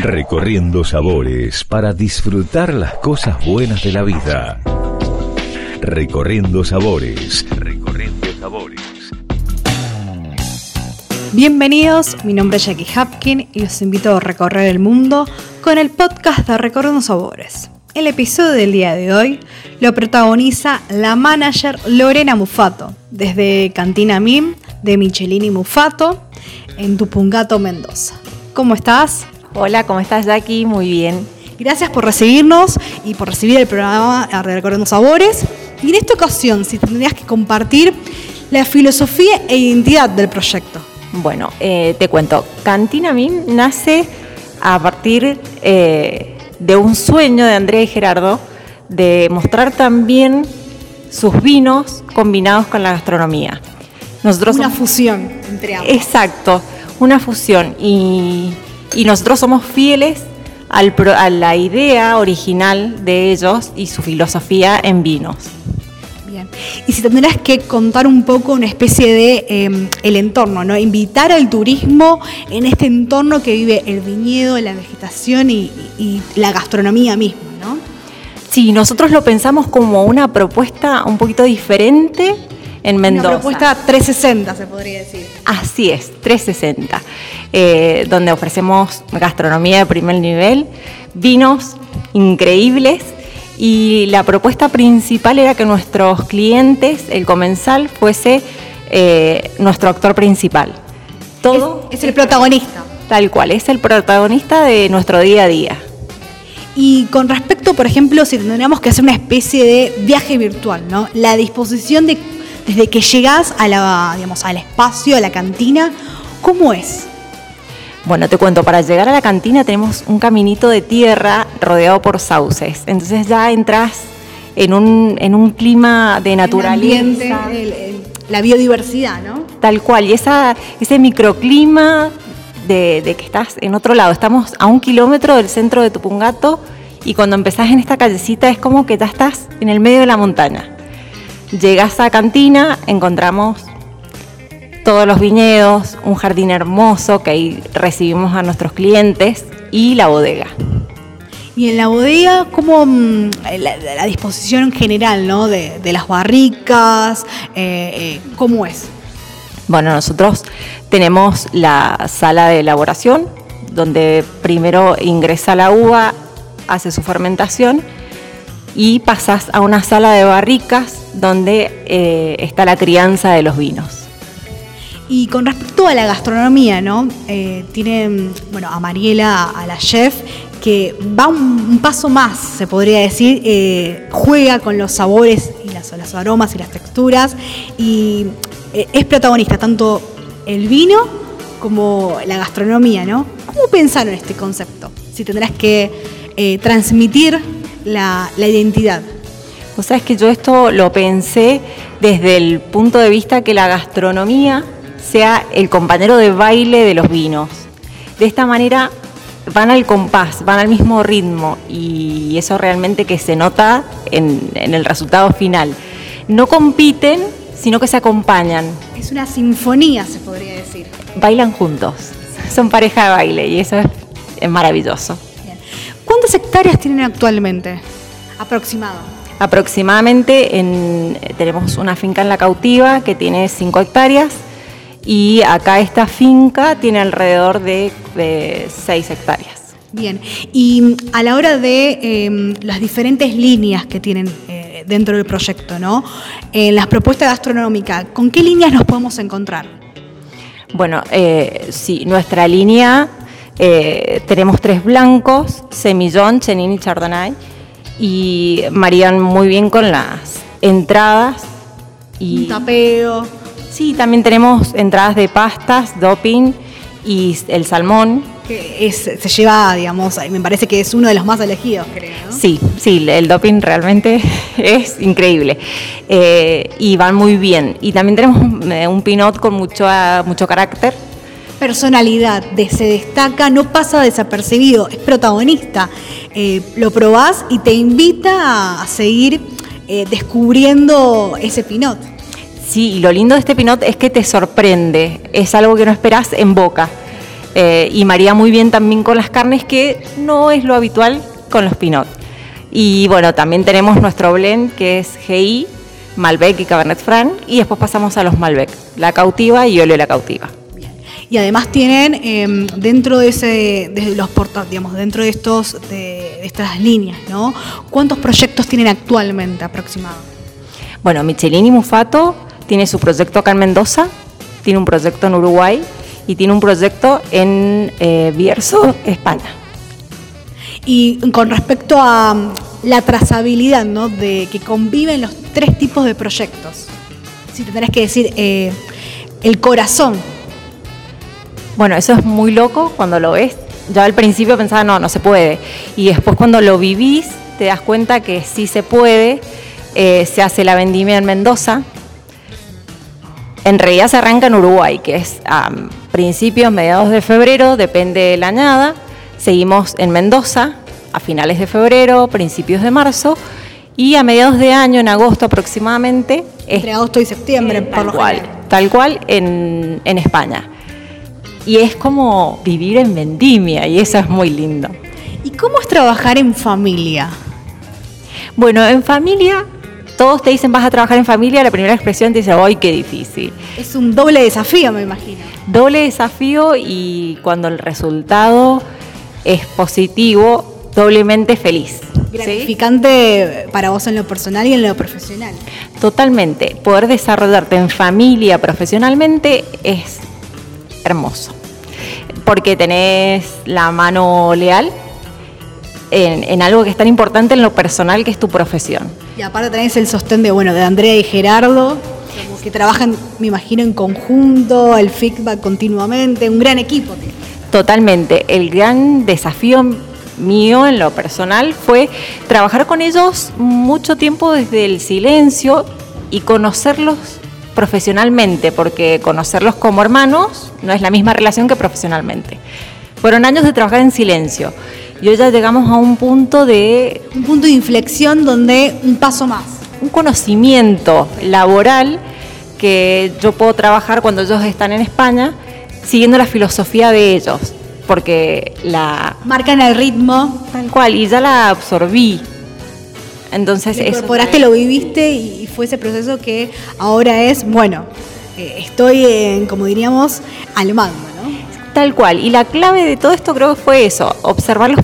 Recorriendo sabores para disfrutar las cosas buenas de la vida. Recorriendo sabores. Recorriendo sabores. Bienvenidos, mi nombre es Jackie Hapkin y los invito a recorrer el mundo con el podcast de Recorriendo Sabores. El episodio del día de hoy lo protagoniza la manager Lorena Mufato, desde Cantina Mim de Michelini Mufato en Tupungato, Mendoza. ¿Cómo estás? Hola, ¿cómo estás Jackie? Muy bien. Gracias por recibirnos y por recibir el programa Recorriendo Sabores. Y en esta ocasión, si tendrías que compartir la filosofía e identidad del proyecto. Bueno, eh, te cuento. Cantina Mim nace a partir eh, de un sueño de Andrea y Gerardo de mostrar también sus vinos combinados con la gastronomía. Nosotros una fusión entre ambos. Exacto, una fusión. Y, nosotros somos fieles a la idea original de ellos y su filosofía en vinos. Bien. Y si tendrás que contar un poco una especie de em, el entorno, ¿no? Invitar al turismo en este entorno que vive el viñedo, la vegetación y, y la gastronomía misma, ¿no? Sí, nosotros lo pensamos como una propuesta un poquito diferente en Mendoza. Una propuesta 360, se podría decir. Así es, 360, eh, donde ofrecemos gastronomía de primer nivel, vinos increíbles y la propuesta principal era que nuestros clientes, el comensal, fuese eh, nuestro actor principal. Todo es, el protagonista. Tal cual, es el protagonista de nuestro día a día. Y con respecto, por ejemplo, si tendríamos que hacer una especie de viaje virtual, ¿no? La disposición de desde que llegás a la, digamos, al espacio, a la cantina, ¿cómo es? Bueno, te cuento, para llegar a la cantina tenemos un caminito de tierra rodeado por sauces. Entonces ya entras en un, en un clima de naturaleza. la biodiversidad, ¿no? Tal cual, y esa, ese microclima de, de, que estás en otro lado. Estamos a un kilómetro del centro de Tupungato y cuando empezás en esta callecita es como que ya estás en el medio de la montaña. Llegas a Cantina, encontramos todos los viñedos, un jardín hermoso que ahí recibimos a nuestros clientes y la bodega. Y en la bodega, ¿cómo mm, la, disposición general ¿no? de, las barricas? Eh, eh, ¿Cómo es? Bueno, nosotros tenemos la sala de elaboración, donde primero ingresa la uva, hace su fermentación y pasas a una sala de barricas donde eh, está la crianza de los vinos. Y con respecto a la gastronomía, ¿no? Eh, tiene, bueno, a Mariela, a la chef, que va un, paso más, se podría decir, eh, juega con los sabores y las, los aromas y las texturas y es protagonista tanto el vino como la gastronomía, ¿no? ¿Cómo pensaron este concepto? Si tendrás que transmitir la, identidad. Vos sabés que yo esto lo pensé desde el punto de vista que la gastronomía sea el compañero de baile de los vinos. De esta manera van al compás, van al mismo ritmo y eso realmente que se nota en, en el resultado final. No compiten, sino que se acompañan. Es una sinfonía, se podría decir. Bailan juntos, son pareja de baile y eso es maravilloso. ¿Cuántas hectáreas tienen actualmente? Aproximado. Aproximadamente tenemos una finca en La Cautiva que tiene 5 hectáreas y acá esta finca tiene alrededor de, 6 hectáreas. Bien, y a la hora de em, las diferentes líneas que tienen eh, dentro del proyecto, ¿no? En las propuestas gastronómicas, ¿con qué líneas nos podemos encontrar? Bueno, eh, sí, nuestra línea eh, tenemos tres blancos, Semillón, Chenin y Chardonnay, y marían muy bien con las entradas. Y, Un tapeo. Sí, también tenemos entradas de pastas, doping y el salmón. Que se lleva, digamos, me parece que es uno de los más elegidos, creo. Sí, sí, el doping realmente es increíble. Eh, y van muy bien. Y también tenemos un pinot con mucho, mucho carácter personalidad, de se destaca, no pasa desapercibido, es protagonista. Eh, lo probás y te invita a seguir eh, descubriendo ese pinot. Sí, y lo lindo de este pinot es que te sorprende, es algo que no esperás en boca. eh, y maría muy bien también con las carnes, que no es lo habitual con los pinot. Y bueno, también tenemos nuestro blend que es GI, Malbec y Cabernet Franc, y después pasamos a los Malbec, la cautiva y Olio la cautiva. Y además tienen em, dentro de ese, de los portales, digamos, dentro de estos, de, estas líneas, ¿no? ¿Cuántos proyectos tienen actualmente aproximadamente? Bueno, Michelini Mufato tiene su proyecto acá en Mendoza, tiene un proyecto en Uruguay y tiene un proyecto en eh, Bierzo, España. Y con respecto a mm, la trazabilidad, ¿no? De que conviven los tres tipos de proyectos. Si tendrás que decir eh, el corazón bueno, eso es muy loco cuando lo ves. Yo al principio pensaba, no, no se puede. Y después cuando lo vivís, te das cuenta que sí se puede. Eh, se hace la vendimia en Mendoza. En realidad se arranca en Uruguay, que es a principios, mediados de febrero, depende de la añada. Seguimos en Mendoza a finales de febrero, principios de marzo. Y a mediados de año, en agosto aproximadamente. Entre agosto y septiembre, por lo cual, Tal cual en, en España y es como vivir en vendimia y eso es muy lindo. ¿Y cómo es trabajar en familia? Bueno, en familia todos te dicen vas a trabajar en familia, la primera expresión te dice, ¡ay, qué difícil! Es un doble desafío, me imagino. Doble desafío y cuando el resultado es positivo, doblemente feliz. Gratificante para vos en lo personal y en lo profesional. Totalmente. Poder desarrollarte en familia profesionalmente es hermoso porque tenés la mano leal en, algo que es tan importante en lo personal que es tu profesión. Y aparte tenés el sostén de, bueno, de Andrea y Gerardo, que trabajan, me imagino, en conjunto, el feedback continuamente, un gran equipo. Totalmente. El gran desafío mío en lo personal fue trabajar con ellos mucho tiempo desde el silencio y conocerlos profesionalmente, porque conocerlos como hermanos no es la misma relación que profesionalmente. Fueron años de trabajar en silencio y hoy ya llegamos a un punto de... Un punto de inflexión donde un paso más. Un conocimiento laboral que yo puedo trabajar cuando ellos están en España siguiendo la filosofía de ellos, porque la... Marcan el ritmo. Tal cual, y ya la absorbí. Entonces, lo incorporaste, lo viviste y fue ese proceso que ahora es, bueno, eh, estoy, en, como diríamos, al mando, ¿no? Tal cual. Y la clave de todo esto creo que fue eso, observarlos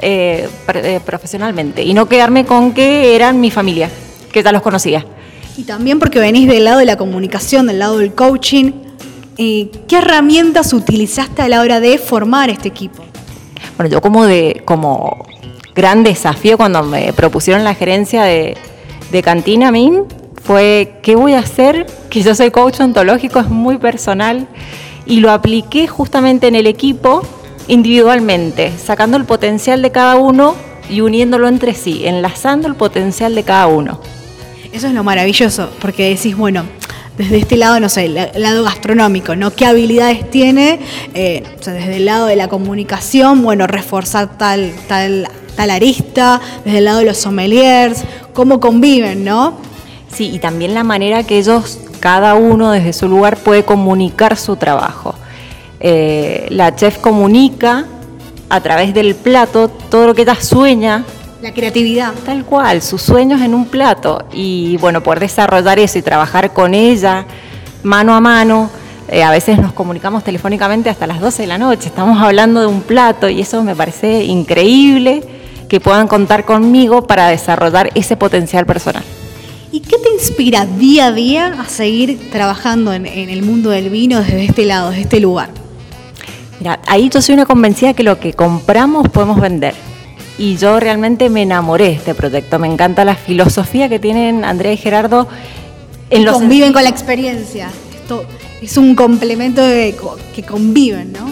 eh, eh, profesionalmente y no quedarme con que eran mi familia, que ya los conocía. Y también porque venís del lado de la comunicación, del lado del coaching. ¿Qué herramientas utilizaste a la hora de formar este equipo? Bueno, yo como de como gran desafío cuando me propusieron la gerencia de, Cantina a mí fue qué voy a hacer, que yo soy coach ontológico, es muy personal, y lo apliqué justamente en el equipo individualmente, sacando el potencial de cada uno y uniéndolo entre sí, enlazando el potencial de cada uno. Eso es lo maravilloso, porque decís, bueno, desde este lado, no sé, el lado gastronómico, ¿no? ¿Qué habilidades tiene? Eh, desde el lado de la comunicación, bueno, reforzar tal, tal tal arista, desde el lado de los sommeliers, cómo conviven, ¿no? Sí, y también la manera que ellos, cada uno desde su lugar, puede comunicar su trabajo. Eh, la chef comunica a través del plato todo lo que ella sueña. La creatividad. Tal cual, sus sueños en un plato. Y bueno, poder desarrollar eso y trabajar con ella mano a mano. Eh, a veces nos comunicamos telefónicamente hasta las 12 de la noche, estamos hablando de un plato y eso me parece increíble que puedan contar conmigo para desarrollar ese potencial personal. ¿Y qué te inspira día a día a seguir trabajando en, el mundo del vino desde este lado, desde este lugar? Mira, ahí yo soy una convencida que lo que compramos podemos vender. Y yo realmente me enamoré de este proyecto. Me encanta la filosofía que tienen Andrea y Gerardo. En los conviven con la experiencia. Esto es un complemento que conviven, ¿no?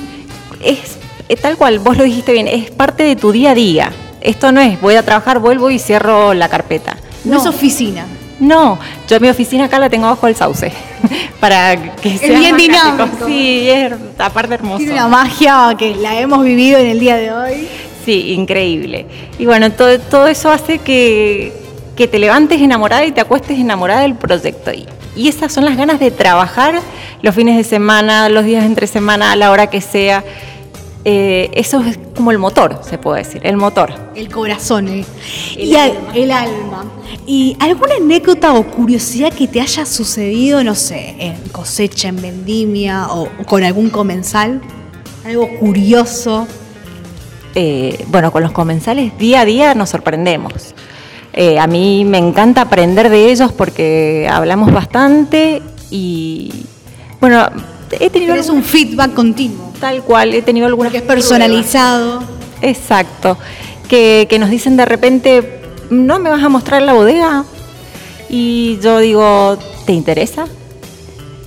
Es, es tal cual, vos lo dijiste bien, es parte de tu día a día esto no es voy a trabajar, vuelvo y cierro la carpeta. No, es oficina. No, yo mi oficina acá la tengo abajo del sauce. para que sea es bien dinámico. Sí, es aparte hermoso. Tiene una magia que la hemos vivido en el día de hoy. Sí, increíble. Y bueno, todo, todo eso hace que, que te levantes enamorada y te acuestes enamorada del proyecto. Y, y esas son las ganas de trabajar los fines de semana, los días entre semana, a la hora que sea Eh, eso es como el motor, se puede decir, el motor. El corazón, eh. El y al- alma. el alma. ¿Y alguna anécdota o curiosidad que te haya sucedido, no sé, en cosecha, en vendimia o con algún comensal? Algo curioso. Eh, bueno, con los comensales día a día nos sorprendemos. Eh, a mí me encanta aprender de ellos porque hablamos bastante y, bueno, he tenido algún- un feedback continuo, tal cual, he tenido algunas que es personalizado. Exacto. Que, que nos dicen de repente, ¿no me vas a mostrar la bodega? Y yo digo, ¿te interesa?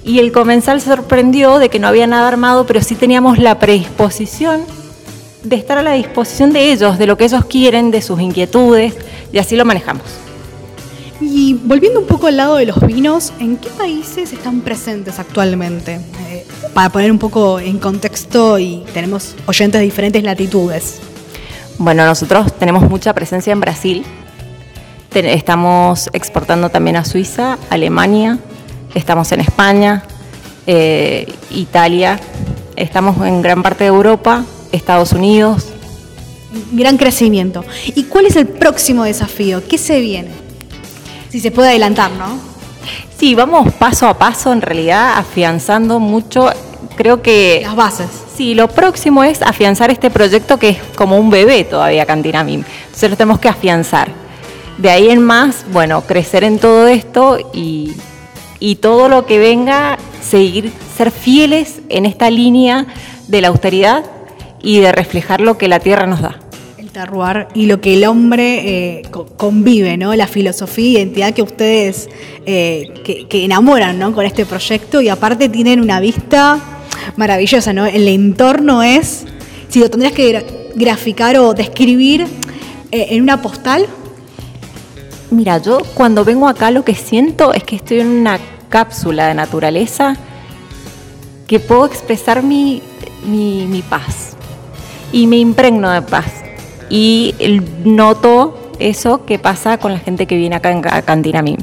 Y el comensal se sorprendió de que no había nada armado, pero sí teníamos la predisposición de estar a la disposición de ellos, de lo que ellos quieren, de sus inquietudes, y así lo manejamos. Y volviendo un poco al lado de los vinos, ¿en qué países están presentes actualmente? Eh, para poner un poco en contexto y tenemos oyentes de diferentes latitudes. Bueno, nosotros tenemos mucha presencia en Brasil. Ten- estamos exportando también a Suiza, Alemania, estamos en España, eh, Italia, estamos en gran parte de Europa, Estados Unidos. Gran crecimiento. ¿Y cuál es el próximo desafío? ¿Qué se viene? Si se puede adelantar, ¿no? Sí, vamos paso a paso en realidad, afianzando mucho. Creo que Las bases. Sí, lo próximo es afianzar este proyecto que es como un bebé todavía, Cantinamim. Entonces lo tenemos que afianzar. De ahí en más, bueno, crecer en todo esto y, y todo lo que venga, seguir, ser fieles en esta línea de la austeridad y de reflejar lo que la tierra nos da. Terroir y lo que el hombre eh, co- convive, ¿no? La filosofía y identidad que ustedes eh, que, enamoran, ¿no? Con este proyecto y aparte tienen una vista maravillosa, ¿no? El entorno es, si lo tendrías que gra- graficar o describir eh, en una postal, Mira, yo cuando vengo acá lo que siento es que estoy en una cápsula de naturaleza que puedo expresar mi, mi, mi paz y me impregno de paz. Y noto eso que pasa con la gente que viene acá en Ca- Cantinamín.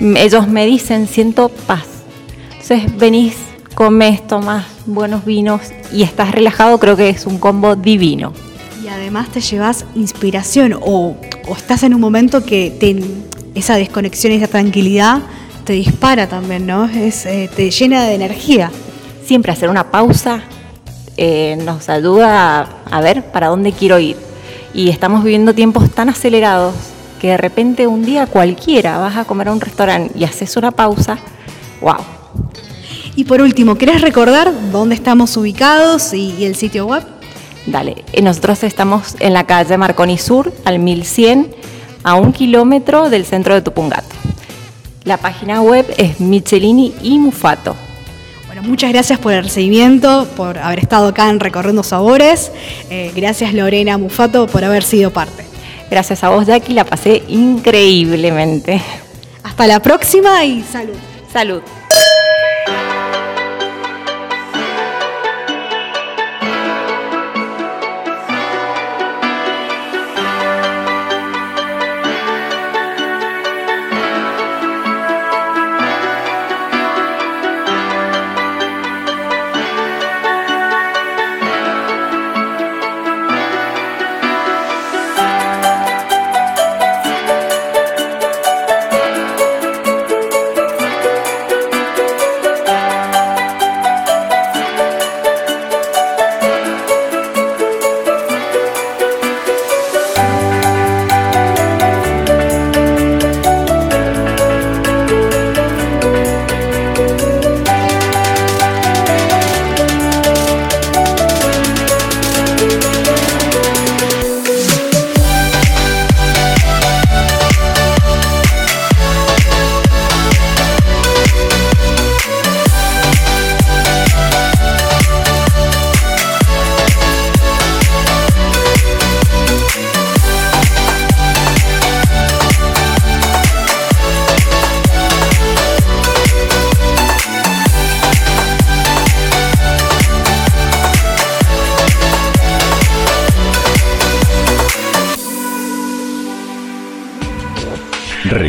M- Ellos me dicen, siento paz. Entonces venís, comes, tomas buenos vinos y estás relajado, creo que es un combo divino. y además te llevas inspiración o, o estás en un momento que te- esa desconexión y esa tranquilidad te dispara también, ¿no? Es, eh, te llena de energía. siempre hacer una pausa eh, nos ayuda a, a ver para dónde quiero ir. Y estamos viviendo tiempos tan acelerados que de repente un día cualquiera vas a comer a un restaurante y haces una pausa, wow. Y por último, ¿querés recordar dónde estamos ubicados y, y el sitio web? Dale, Eh, nosotros estamos en la calle Marconi Sur, al 1100, a un kilómetro del centro de Tupungato. La página web es Michelini y Mufato. Muchas gracias por el recibimiento, por haber estado acá en Recorriendo Sabores. Eh, gracias Lorena Mufato por haber sido parte. Gracias a vos, Jackie, la pasé increíblemente. Hasta la próxima y salud. Salud.